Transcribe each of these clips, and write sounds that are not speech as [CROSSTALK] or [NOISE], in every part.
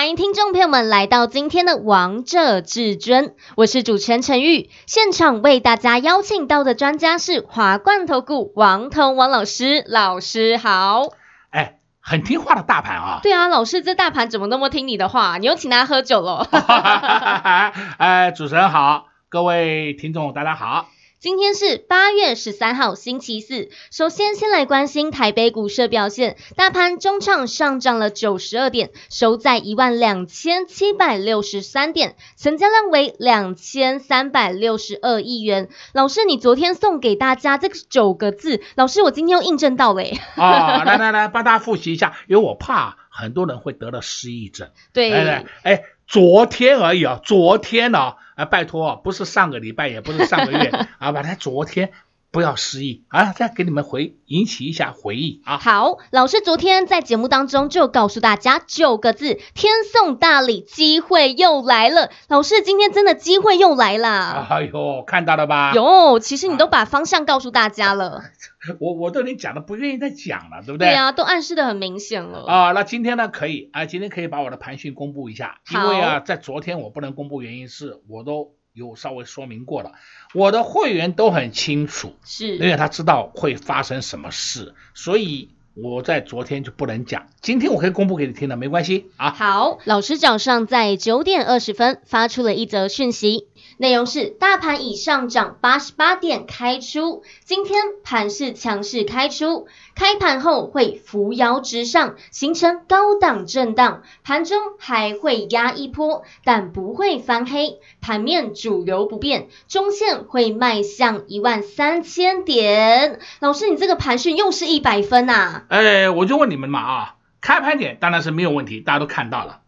欢迎听众朋友们来到今天的《王者至尊》，我是主持人陈玉。现场为大家邀请到的专家是华冠投顾王腾王老师，老师好。哎。很听话的大盘啊！对啊，老师，这大盘怎么那么听你的话？你又请他喝酒了。[LAUGHS] 哎，主持人好，各位听众大家好。今天是八月十三号，星期四。首先，先来关心台北股市表现。大盘中场上涨了九十二点，收在一万两千七百六十三点，成交量为两千三百六十二亿元。老师，你昨天送给大家这个九个字，老师，我今天又印证到了。啊，[LAUGHS] 来来来，帮大家复习一下，因为我怕很多人会得了失忆症。对，哎哎，昨天而已啊，昨天呢。啊，拜托，不是上个礼拜，也不是上个月，[LAUGHS] 啊，把它昨天不要失忆啊，再给你们回引起一下回忆啊。好，老师昨天在节目当中就告诉大家九个字：天送大礼，机会又来了。老师今天真的机会又来了。哎呦，看到了吧？有，其实你都把方向告诉大家了。啊 [LAUGHS] 我我都已经讲的不愿意再讲了，对不对？对啊，都暗示的很明显了。啊，那今天呢可以啊，今天可以把我的盘讯公布一下，因为啊，在昨天我不能公布，原因是我都有稍微说明过了，我的会员都很清楚，是，因为他知道会发生什么事，所以我在昨天就不能讲，今天我可以公布给你听的，没关系啊。好，老师早上在九点二十分发出了一则讯息。内容是大盘已上涨八十八点开出，今天盘是强势开出，开盘后会扶摇直上，形成高档震荡，盘中还会压一波，但不会翻黑，盘面主流不变，中线会迈向一万三千点。老师，你这个盘讯又是一百分呐、啊？哎，我就问你们嘛啊，开盘点当然是没有问题，大家都看到了。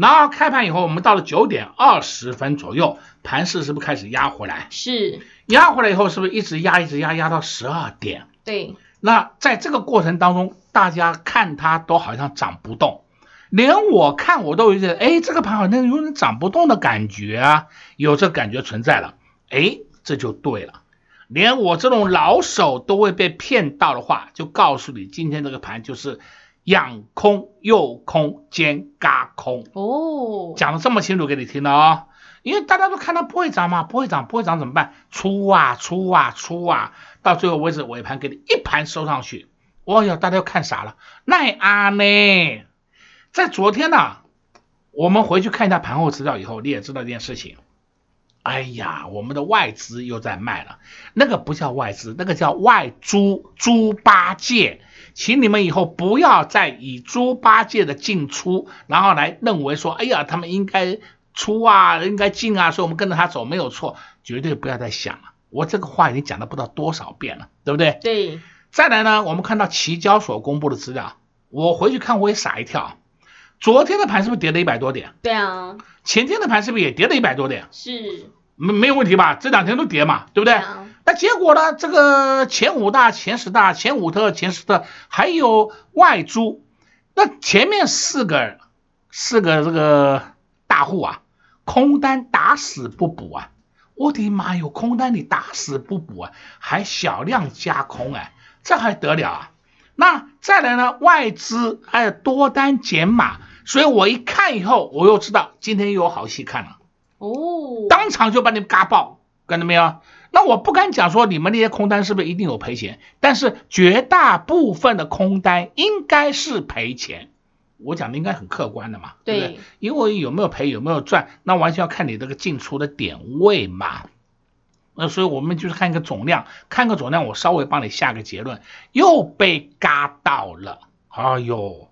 然后开盘以后，我们到了九点二十分左右，盘势是不是开始压回来？是，压回来以后，是不是一直压，一直压，压到十二点？对。那在这个过程当中，大家看它都好像涨不动，连我看我都有点，哎，这个盘好像有点涨不动的感觉啊，有这感觉存在了。哎，这就对了，连我这种老手都会被骗到的话，就告诉你，今天这个盘就是。养空右空兼嘎空哦，讲的这么清楚给你听了啊，因为大家都看到不会涨嘛，不会涨，不会涨怎么办？出啊出啊出啊，到最后为止尾盘给你一盘收上去，哦哟，大家都看傻了，奈阿呢？在昨天呢，我们回去看一下盘后资料以后，你也知道一件事情。哎呀，我们的外资又在卖了，那个不叫外资，那个叫外猪猪八戒。请你们以后不要再以猪八戒的进出，然后来认为说，哎呀，他们应该出啊，应该进啊，所以我们跟着他走没有错，绝对不要再想了。我这个话已经讲了不知道多少遍了，对不对？对。再来呢，我们看到期交所公布的资料，我回去看我也傻一跳，昨天的盘是不是跌了一百多点？对啊。前天的盘是不是也跌了一百多点？是。没没有问题吧？这两天都跌嘛，对不对？啊那结果呢？这个前五大、前十大、前五特、前十特，还有外租，那前面四个四个这个大户啊，空单打死不补啊！我的妈哟，空单你打死不补啊，还小量加空哎，这还得了啊？那再来呢？外资还有多单减码，所以我一看以后，我又知道今天又有好戏看了哦，当场就把你们嘎爆，看到没有？那我不敢讲说你们那些空单是不是一定有赔钱，但是绝大部分的空单应该是赔钱。我讲的应该很客观的嘛，对，对不对？因为有没有赔有没有赚，那完全要看你这个进出的点位嘛。那所以我们就是看一个总量，看个总量，我稍微帮你下个结论，又被嘎到了。哎呦，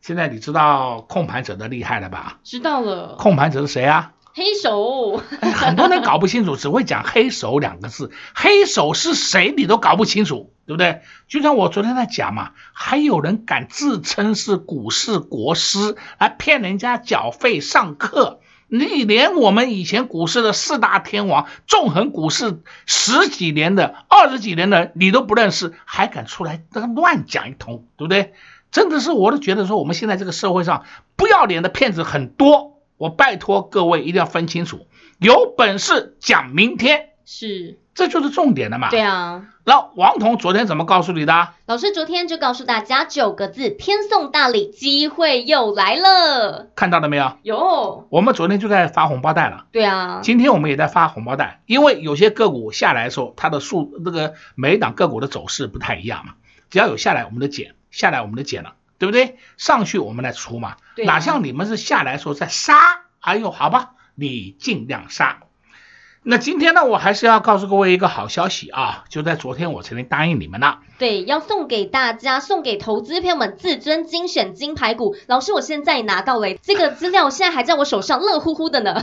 现在你知道控盘者的厉害了吧？知道了。控盘者是谁啊？黑手，很多人搞不清楚，只会讲黑手两个字。黑手是谁，你都搞不清楚，对不对？就像我昨天在讲嘛，还有人敢自称是股市国师来骗人家缴费上课，你连我们以前股市的四大天王，纵横股市十几年的、二十几年的，你都不认识，还敢出来乱讲一通，对不对？真的是，我都觉得说，我们现在这个社会上不要脸的骗子很多。我拜托各位一定要分清楚，有本事讲明天，是，这就是重点了嘛。对啊。那王彤昨天怎么告诉你的？老师昨天就告诉大家九个字：天送大礼，机会又来了。看到了没有？有。我们昨天就在发红包袋了。对啊。今天我们也在发红包袋，因为有些个股下来的时候，它的数这个每一档个股的走势不太一样嘛。只要有下来，我们就减；下来，我们就减了。对不对？上去我们来出嘛，哪像你们是下来的时候再杀？哎呦，好吧，你尽量杀。那今天呢，我还是要告诉各位一个好消息啊！就在昨天，我曾经答应你们了，对，要送给大家，送给投资朋友们至尊精选金牌股。老师，我现在拿到了这个资料，现在还在我手上，乐乎乎的呢。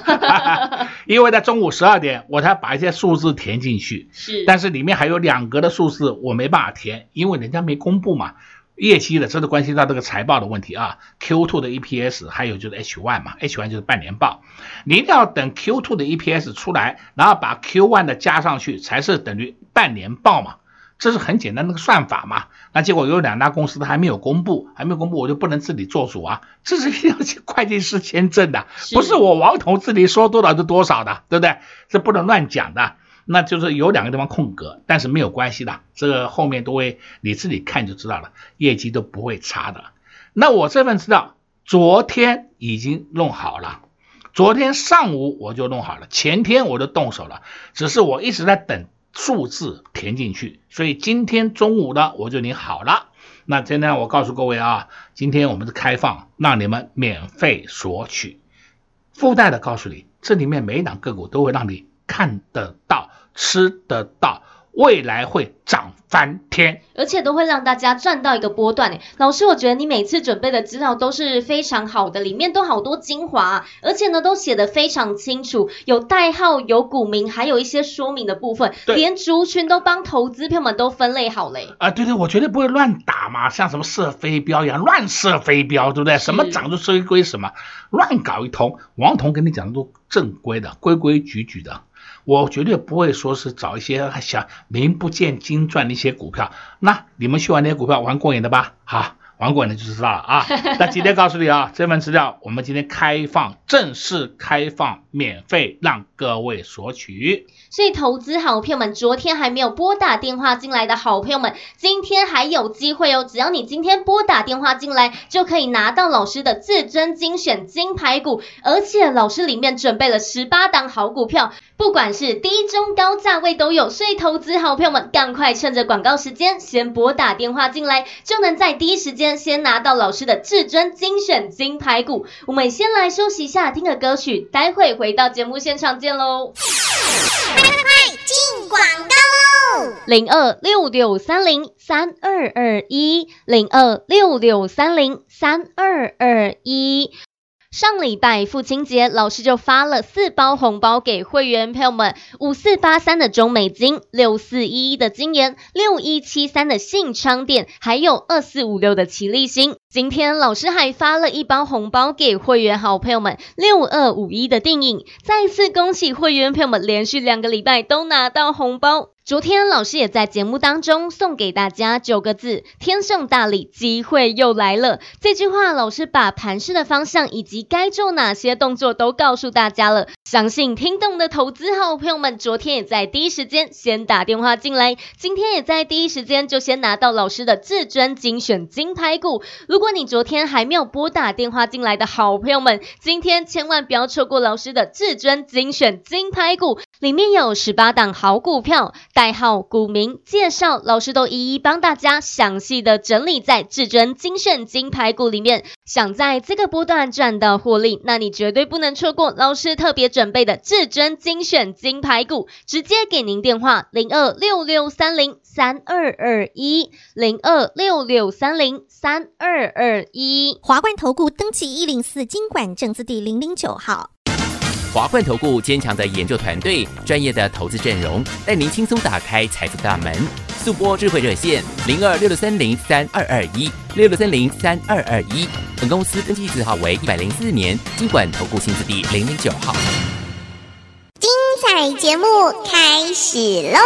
[LAUGHS] 因为在中午十二点，我才把一些数字填进去，是，但是里面还有两格的数字我没办法填，因为人家没公布嘛。业绩的，这都关系到这个财报的问题啊。Q2 的 EPS，还有就是 H1 嘛，H1 就是半年报，你一定要等 Q2 的 EPS 出来，然后把 Q1 的加上去，才是等于半年报嘛。这是很简单的个算法嘛。那结果有两大公司都还没有公布，还没有公布，我就不能自己做主啊。这是一定要去会计师签证的，不是我王彤自己说多少就多少的，对不对？这不能乱讲的。那就是有两个地方空格，但是没有关系的，这个后面都会你自己看就知道了，业绩都不会差的。那我这份资料昨天已经弄好了，昨天上午我就弄好了，前天我就动手了，只是我一直在等数字填进去，所以今天中午呢我就拟好了。那今天我告诉各位啊，今天我们是开放让你们免费索取，附带的告诉你，这里面每一档个股都会让你看得到。吃得到，未来会涨翻天，而且都会让大家赚到一个波段诶。老师，我觉得你每次准备的资料都是非常好的，里面都好多精华，而且呢都写得非常清楚，有代号、有股名，还有一些说明的部分，连族群都帮投资朋友们都分类好嘞。啊，对对，我绝对不会乱打嘛，像什么射飞镖一样乱射飞镖，对不对？什么涨就追归什么，乱搞一通。王彤跟你讲的都正规的，规规矩矩的。我绝对不会说是找一些想名不见经传的一些股票，那你们去玩那些股票玩过瘾的吧？好。玩过的就知道了啊！[LAUGHS] 那今天告诉你啊，这份资料我们今天开放，正式开放，免费让各位索取。所以投资好朋友们，昨天还没有拨打电话进来的好朋友们，今天还有机会哦！只要你今天拨打电话进来，就可以拿到老师的至尊精选金牌股，而且老师里面准备了十八档好股票，不管是低、中、高价位都有。所以投资好朋友们，赶快趁着广告时间，先拨打电话进来，就能在第一时间。先拿到老师的至尊精选金牌股，我们先来休息一下，听个歌曲，待会回到节目现场见喽！快快快，进广告喽！零二六六三零三二二一，零二六六三零三二二一。上礼拜父亲节，老师就发了四包红包给会员朋友们：五四八三的中美金，六四一一的金研，六一七三的信昌电，还有二四五六的奇力新。今天老师还发了一包红包给会员好朋友们：六二五一的电影。再次恭喜会员朋友们连续两个礼拜都拿到红包。昨天老师也在节目当中送给大家九个字：天送大礼，机会又来了。这句话老师把盘势的方向以及该做哪些动作都告诉大家了。相信听懂的投资好朋友们，昨天也在第一时间先打电话进来，今天也在第一时间就先拿到老师的至尊精选金牌股。如果你昨天还没有拨打电话进来的好朋友们，今天千万不要错过老师的至尊精选金牌股。里面有十八档好股票，代号、股名、介绍，老师都一一帮大家详细的整理在至尊精选金牌股里面。想在这个波段赚到获利，那你绝对不能错过老师特别准备的至尊精选金牌股。直接给您电话：零二六六三零三二二一，零二六六三零三二二一。华冠投顾登记一零四金管证字第零零九号。华冠投顾坚强的研究团队，专业的投资阵容，带您轻松打开财富大门。速播智慧热线零二六六三零三二二一六六三零三二二一。本公司登记字号为一百零四年金管投顾新字第零零九号。精彩节目开始喽！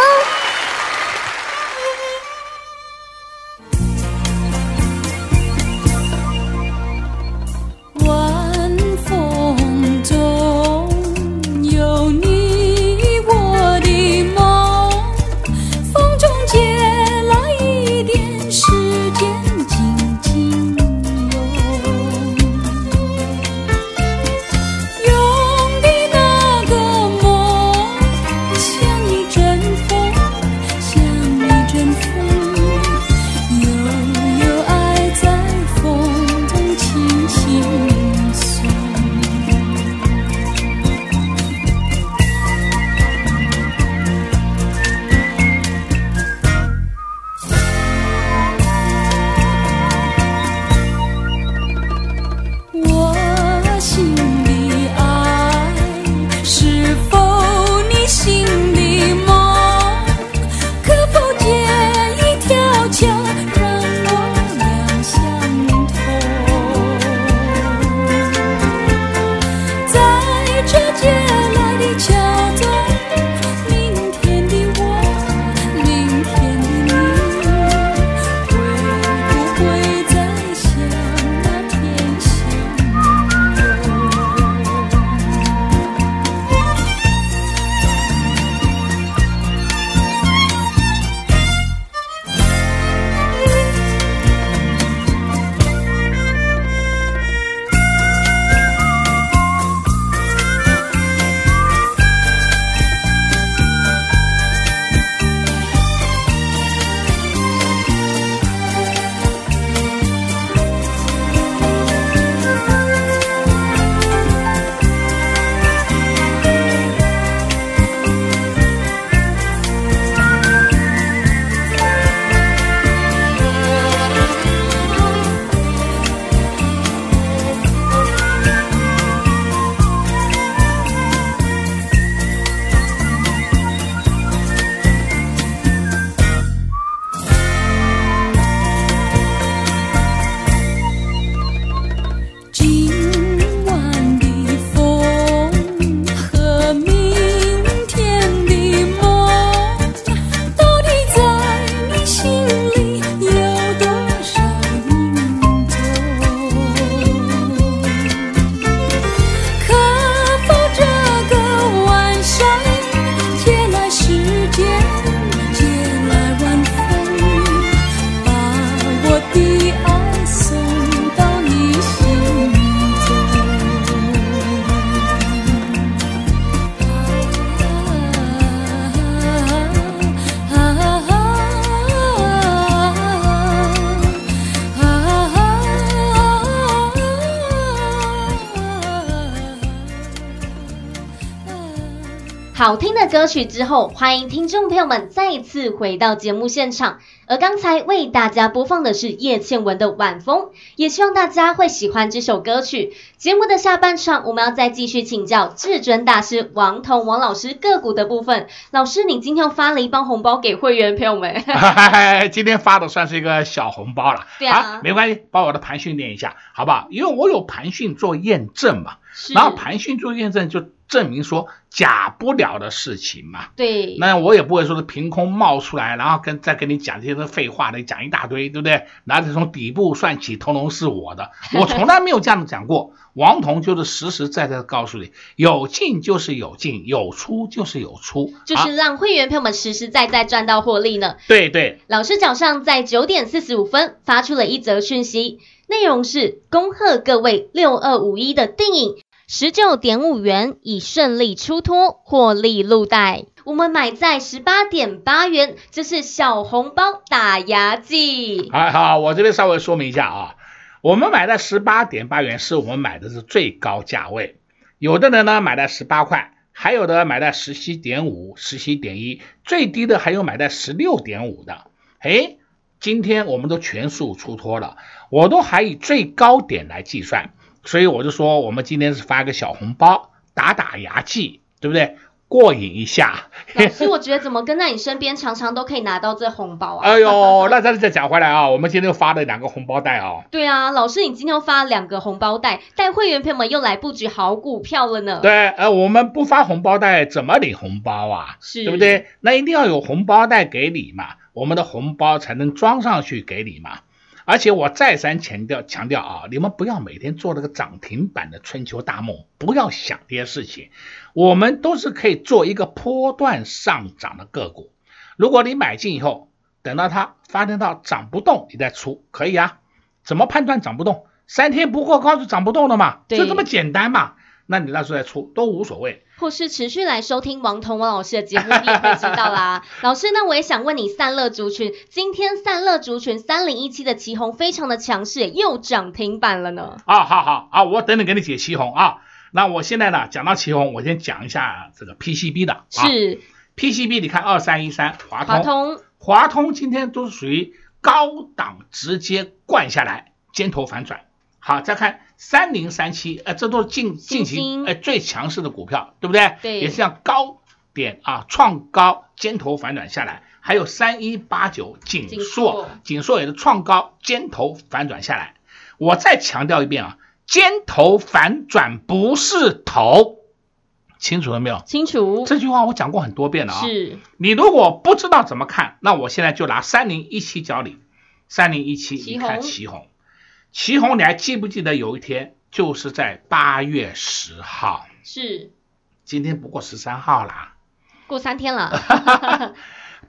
好听的歌曲之后，欢迎听众朋友们再次回到节目现场。而刚才为大家播放的是叶倩文的《晚风》，也希望大家会喜欢这首歌曲。节目的下半场，我们要再继续请教至尊大师王彤王老师个股的部分。老师，你今天发了一包红包给会员朋友们，[LAUGHS] 今天发的算是一个小红包了。对啊，啊，没关系，把我的盘训练一下，好不好？因为我有盘训做验证嘛，然后盘训做验证就。证明说假不了的事情嘛，对，那我也不会说是凭空冒出来，然后跟再跟你讲这些废话的，讲一大堆，对不对？然后从底部算起，通通是我的，[LAUGHS] 我从来没有这样讲过。王彤就是实实在在的告诉你，有进就是有进，有出就是有出，就是让会员朋友们实实在在赚到获利呢。对对，老师早上在九点四十五分发出了一则讯息，内容是恭贺各位六二五一的电影。十九点五元已顺利出脱，获利入袋。我们买在十八点八元，这是小红包打牙祭。好好，我这边稍微说明一下啊，我们买在十八点八元，是我们买的是最高价位。有的人呢买在十八块，还有的买在十七点五、十七点一，最低的还有买在十六点五的。诶，今天我们都全数出脱了，我都还以最高点来计算。所以我就说，我们今天是发个小红包，打打牙祭，对不对？过瘾一下。[LAUGHS] 老师，我觉得怎么跟在你身边，常常都可以拿到这红包啊？哎呦，那再再讲回来啊，我们今天又发了两个红包袋啊。对啊，老师，你今天又发了两个红包袋，带会员朋友们又来布局好股票了呢。对，呃，我们不发红包袋怎么领红包啊？是，对不对？那一定要有红包袋给你嘛，我们的红包才能装上去给你嘛。而且我再三强调强调啊，你们不要每天做那个涨停板的春秋大梦，不要想这些事情。我们都是可以做一个波段上涨的个股。如果你买进以后，等到它发展到涨不动，你再出，可以啊。怎么判断涨不动？三天不过高就涨不动了嘛，就这么简单嘛。那你那时候再出都无所谓，或是持续来收听王彤王老师的节目，你也会知道啦。[LAUGHS] 老师，那我也想问你，散热族群，今天散热族群三零一七的奇红非常的强势，又涨停板了呢。啊，好好啊，我等等给你解奇红啊。那我现在呢，讲到奇红，我先讲一下这个 PCB 的。是 PCB，你看二三一三华通，华通，华通今天都是属于高档直接灌下来，尖头反转。好，再看三零三七，呃，这都是近近期呃最强势的股票，对不对？对，也是像高点啊，创高尖头反转下来，还有三一八九锦硕，锦硕也是创高尖头反转下来。我再强调一遍啊，尖头反转不是头，清楚了没有？清楚。这句话我讲过很多遍了啊。是。你如果不知道怎么看，那我现在就拿三零一七教你，三零一七，你看奇鋐。奇鋐，你还记不记得有一天就是在八月十号？是，今天不过十三号啦，过三天了。[LAUGHS]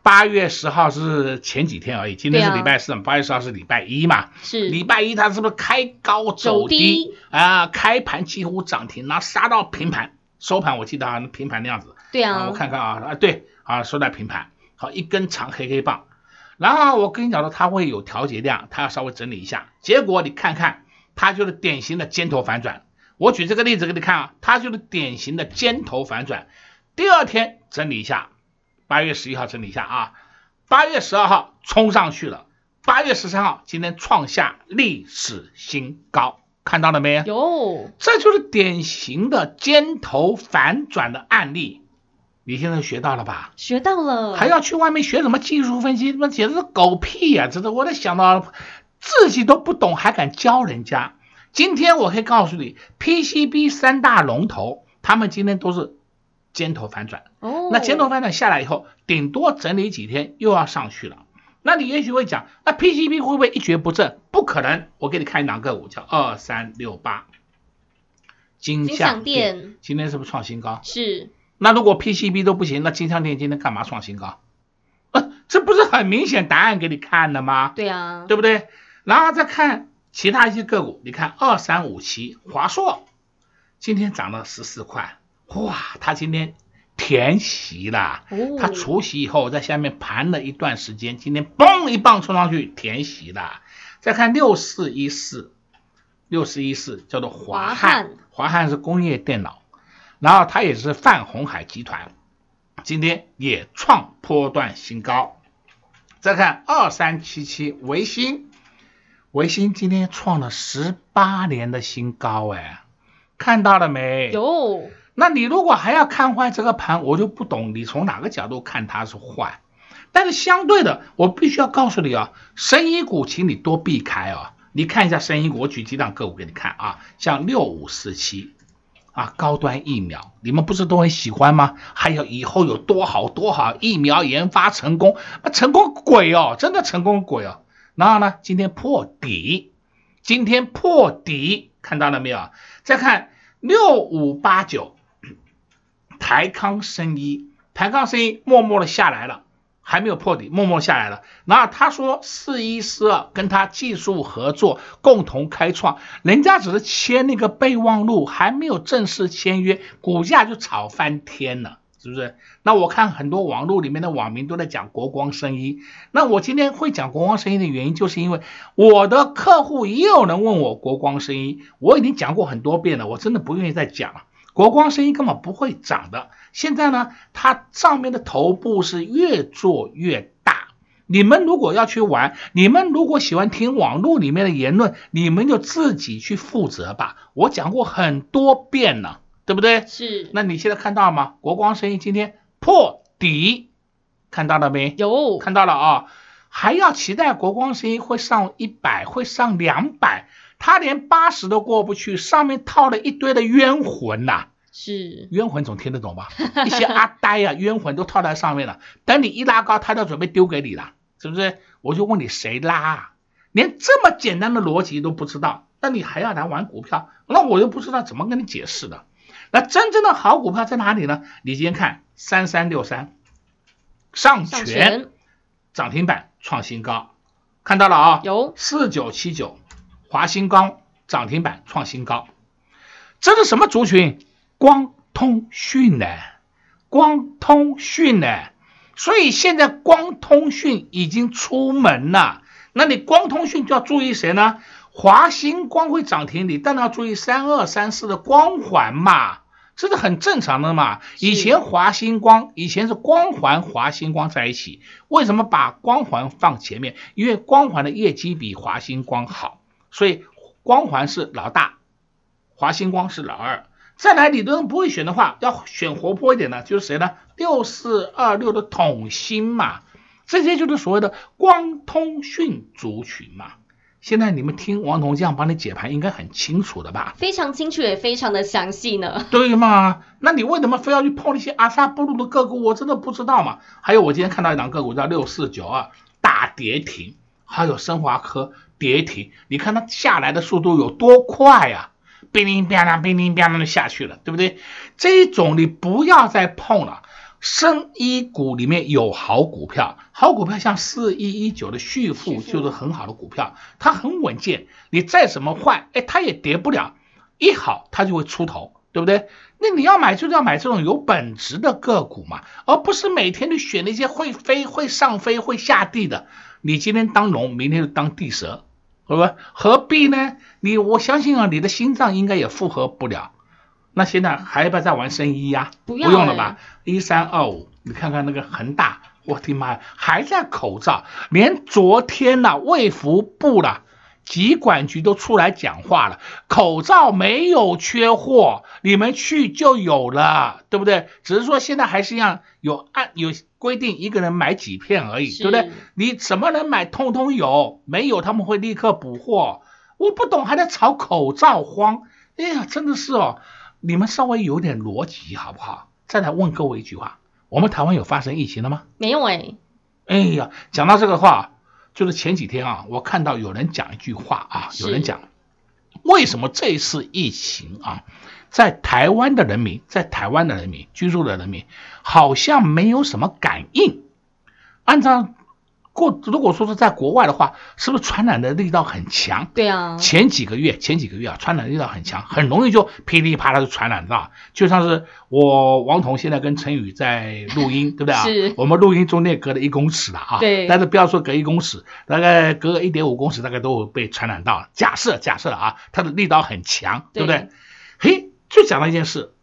八月十号是前几天而已，今天是礼拜四，八月十号是礼拜一嘛？是，礼拜一它是不是开高走低啊？开盘几乎涨停，然后杀到平盘，收盘我记得啊，平盘那样子。对啊，我看看啊，啊对啊，收在平盘，好一根长黑黑棒。然后我跟你讲说，它会有调节量，它要稍微整理一下。结果你看看，它就是典型的尖头反转。我举这个例子给你看啊，它就是典型的尖头反转。第二天整理一下，八月十一号整理一下啊，八月十二号冲上去了，八月十三号今天创下历史新高，看到了没有？有，这就是典型的尖头反转的案例。你现在学到了吧？学到了，还要去外面学什么技术分析？那简直是狗屁呀！真的，我都想到了自己都不懂，还敢教人家。今天我可以告诉你，PCB 三大龙头，他们今天都是尖头反转。哦，那尖头反转下来以后，顶多整理几天，又要上去了。那你也许会讲，那 PCB 会不会一蹶不振？不可能。我给你看两个股，叫二三六八，金像电，今天是不是创新高？是。那如果 PCB 都不行，那金像电今天干嘛创新高？呃，这不是很明显答案给你看的吗？对啊，对不对？然后再看其他一些个股，你看二三五七华硕，今天涨了十四块，哇，它今天填息了，它除息以后在下面盘了一段时间，今天嘣一棒冲上去填息了。再看六四一四，六四一四叫做华汉，华汉是工业电脑。然后它也是泛红海集团，今天也创波段新高。再看二三七七维新，维新今天创了十八年的新高，哎，看到了没？有。那你如果还要看坏这个盘，我就不懂你从哪个角度看它是坏。但是相对的，我必须要告诉你啊，生医股请你多避开啊。你看一下生医股，我举几档个股给你看啊，像六五四七。啊，高端疫苗，你们不是都很喜欢吗？还有以后有多好多好，疫苗研发成功，成功鬼哦，真的成功鬼哦。然后呢，今天破底，今天破底，看到了没有？再看六五八九，台康生医，台康生医默默的下来了。还没有破底，默默下来了。然后他说四一四二跟他技术合作，共同开创，人家只是签那个备忘录，还没有正式签约，股价就炒翻天了，是不是？那我看很多网络里面的网民都在讲国光生医，那我今天会讲国光生医的原因，就是因为我的客户也有人问我国光生医，我已经讲过很多遍了，我真的不愿意再讲了。国光生医根本不会涨的。现在呢，它上面的头部是越做越大。你们如果要去玩，你们如果喜欢听网络里面的言论，你们就自己去负责吧。我讲过很多遍了，对不对？是。那你现在看到了吗？国光生意今天破底，看到了没？有，看到了啊。还要期待国光生意会上一百，会上两百，他连八十都过不去，上面套了一堆的冤魂呐、啊。是。冤魂总听得懂吧？[LAUGHS] 一些阿呆啊，冤魂都套在上面了，等你一拉高，他就准备丢给你了，是不是？我就问你谁拉？连这么简单的逻辑都不知道，那你还要来玩股票？那我又不知道怎么跟你解释的。那真正的好股票在哪里呢？你今天看三三六三，上全涨停板创新高，看到了啊？有四九七九，华新光涨停板创新高，这是什么族群？光通讯呢？光通讯呢？所以现在光通讯已经出门了。那你光通讯就要注意谁呢？华星光会涨停，你当然要注意三二三四的光环嘛，这是很正常的嘛。以前华星光以前是光环华星光在一起，为什么把光环放前面？因为光环的业绩比华星光好，所以光环是老大，华星光是老二。再来，你都不会选的话，要选活泼一点的，就是谁呢？六四二六的统新嘛。这些就是所谓的光通讯族群嘛。现在你们听王彤这样帮你解盘，应该很清楚的吧？非常清楚，也非常的详细呢。对嘛？那你为什么非要去碰那些阿萨布鲁的个股？我真的不知道嘛。还有，我今天看到一档个股叫六四九二，大跌停，还有升华科跌停。你看它下来的速度有多快呀？乒铃乓啷，乒铃乓啷的下去了，对不对？这种你不要再碰了。深一股里面有好股票，好股票像四一一九的旭富就是很好的股票，它很稳健，你再怎么坏，哎，它也跌不了，一好它就会出头，对不对？那你要买就是要买这种有本质的个股嘛，而不是每天去选那些会飞、会上飞、会下地的。你今天当龙，明天就当地蛇，何必呢？你我相信啊，你的心脏应该也负荷不了。那现在还要不要再玩生医呀？不用了吧？一三二五，你看看那个恒大，我的妈呀，还在口罩，连昨天呐、啊，卫福部了，疾管局都出来讲话了，口罩没有缺货，你们去就有了，对不对？只是说现在还是一样有按有规定，一个人买几片而已，对不对？你什么人买，通通有，没有他们会立刻补货。我不懂，还在炒口罩荒，哎呀，真的是哦。你们稍微有点逻辑好不好？再来问各位一句话：我们台湾有发生疫情了吗？没有哎。哎呀，讲到这个话，就是前几天啊，我看到有人讲一句话啊，有人讲，为什么这次疫情啊，在台湾的人民，在台湾的人民居住的人民，好像没有什么感应？按照。过如果说是在国外的话，是不是传染的力道很强？对啊，前几个月，前几个月啊，传染力道很强，很容易就噼里啪啦就传染到。就像是我王彤现在跟陈宇在录音，对不对啊？[LAUGHS] 是。我们录音中间隔了一公尺了啊。对。但是不要说隔一公尺，大概隔个一点五公尺，大概都会被传染到。假设假设了啊，它的力道很强，对不对？嘿，就讲到一件事，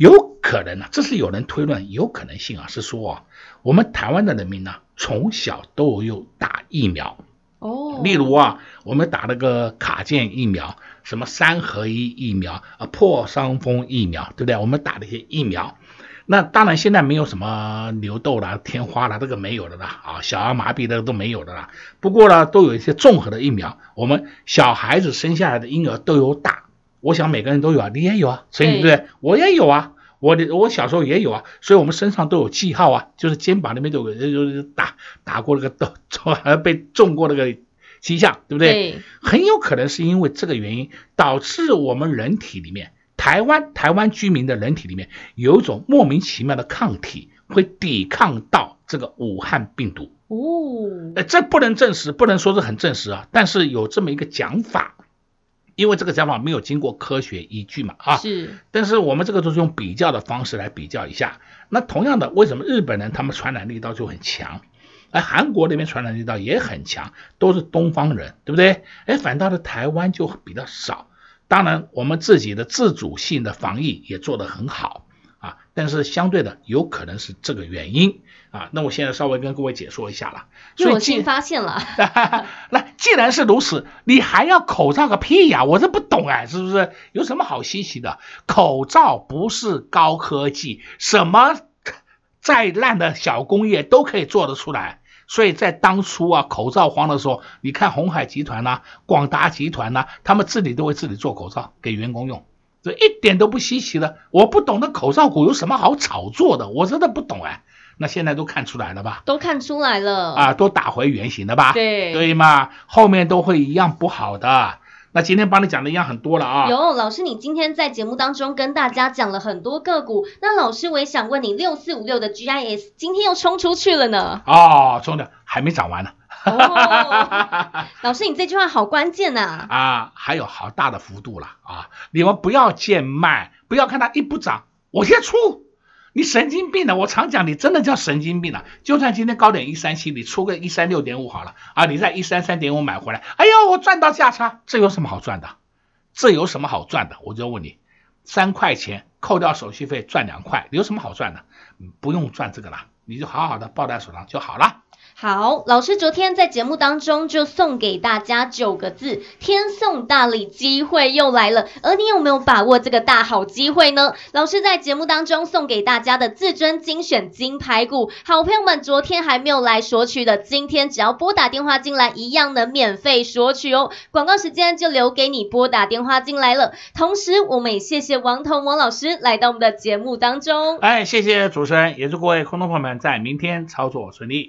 有可能啊，这是有人推论，有可能性啊，是说啊，我们台湾的人民呢。从小都有打疫苗哦，例如啊，我们打那个卡介疫苗，什么三合一疫苗啊，破伤风疫苗，对不对？我们打了一些疫苗，那当然现在没有什么牛痘啦、天花啦，这个没有的啦啊，小儿麻痹的都没有的啦。不过呢，都有一些综合的疫苗，我们小孩子生下来的婴儿都有打，我想每个人都有啊，你也有啊，所以对不对？我也有啊。我的我小时候也有啊，所以我们身上都有记号啊，就是肩膀那边都有，就是打打过那个痘，[LAUGHS] 还被中过那个迹象，对不对？对。很有可能是因为这个原因，导致我们人体里面，台湾台湾居民的人体里面有一种莫名其妙的抗体，会抵抗到这个武汉病毒。哦。呃，这不能证实，不能说是很证实啊，但是有这么一个讲法。因为这个讲法没有经过科学依据嘛，啊，是，但是我们这个都是用比较的方式来比较一下。那同样的，为什么日本人他们传染力道就很强，而韩国那边传染力道也很强，都是东方人，对不对？哎，反倒是台湾就比较少。当然，我们自己的自主性的防疫也做得很好啊。但是相对的有可能是这个原因啊。那我现在稍微跟各位解说一下了。所以我新发现了。[LAUGHS] 那既然是如此，你还要口罩个屁呀？我这不懂哎，是不是？有什么好稀奇的？口罩不是高科技，什么再烂的小工业都可以做得出来。所以在当初啊，口罩荒的时候，你看鸿海集团呐、啊、广达集团呐、啊，他们自己都会自己做口罩给员工用，这一点都不稀奇的。我不懂得口罩股有什么好炒作的，我真的不懂哎。那现在都看出来了吧？都看出来了啊，都打回原形了吧？对对嘛，后面都会一样不好的。那今天帮你讲的一样很多了啊！有老师，你今天在节目当中跟大家讲了很多个股，那老师我也想问你，六四五六的 GIS 今天又冲出去了呢？哦，冲的还没涨完呢。哦，[LAUGHS] 老师，你这句话好关键呐！啊，还有好大的幅度了啊！你们不要贱卖，不要看它一不涨，我先出。你神经病呢？我常讲，你真的叫神经病了。就算今天高点一三七，你出个一三六点五好了啊，你在一三三点五买回来，哎呦，我赚到价差，这有什么好赚的？这有什么好赚的？我就问你，三块钱扣掉手续费赚两块，有什么好赚的？不用赚这个了，你就好好的抱在手上就好了。好，老师昨天在节目当中就送给大家九个字：天送大礼，机会又来了。而你有没有把握这个大好机会呢？老师在节目当中送给大家的至尊精选金牌股，好朋友们昨天还没有来索取的，今天只要拨打电话进来，一样能免费索取哦。广告时间就留给你拨打电话进来了。同时，我们也谢谢王彤王老师来到我们的节目当中。哎，谢谢主持人，也祝各位观众朋友们在明天操作顺利。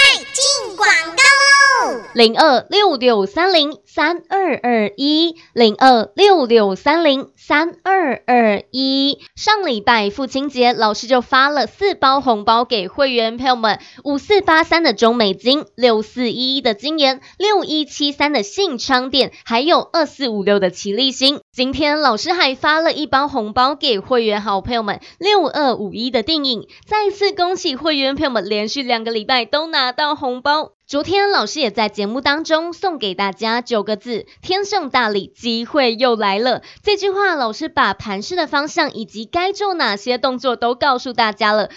零二六六三零三二二一，零二六六三零三二二一。上礼拜父亲节，老师就发了四包红包给会员朋友们：五四八三的中美金，六四一一的金研，六一七三的信昌电，还有二四五六的奇力新。今天老师还发了一包红包给会员好朋友们，六二五一的定颖，再次恭喜会员朋友们连续两个礼拜都拿到红包。昨天老师也在节目当中送给大家九个字：天送大礼，机会又来了。这句话老师把盘势的方向以及该做哪些动作都告诉大家了。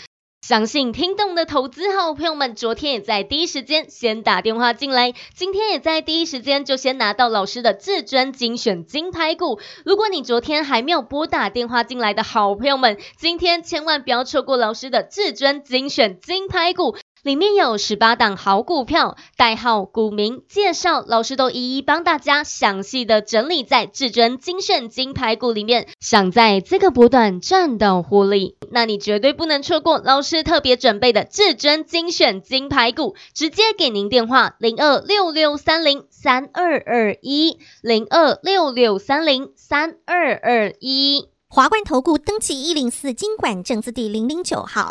相信听懂的投资好朋友们，昨天也在第一时间先打电话进来，今天也在第一时间就先拿到老师的至尊精选金牌股。如果你昨天还没有拨打电话进来的好朋友们，今天千万不要错过老师的至尊精选金牌股。里面有十八档好股票，代号、股名、介绍，老师都一一帮大家详细的整理在至尊精选金牌股里面。想在这个波段赚到获利，那你绝对不能错过老师特别准备的至尊精选金牌股。直接给您电话：零二六六三零三二二一，零二六六三零三二二一。华冠投顾登记一零四金管证字第零零九号。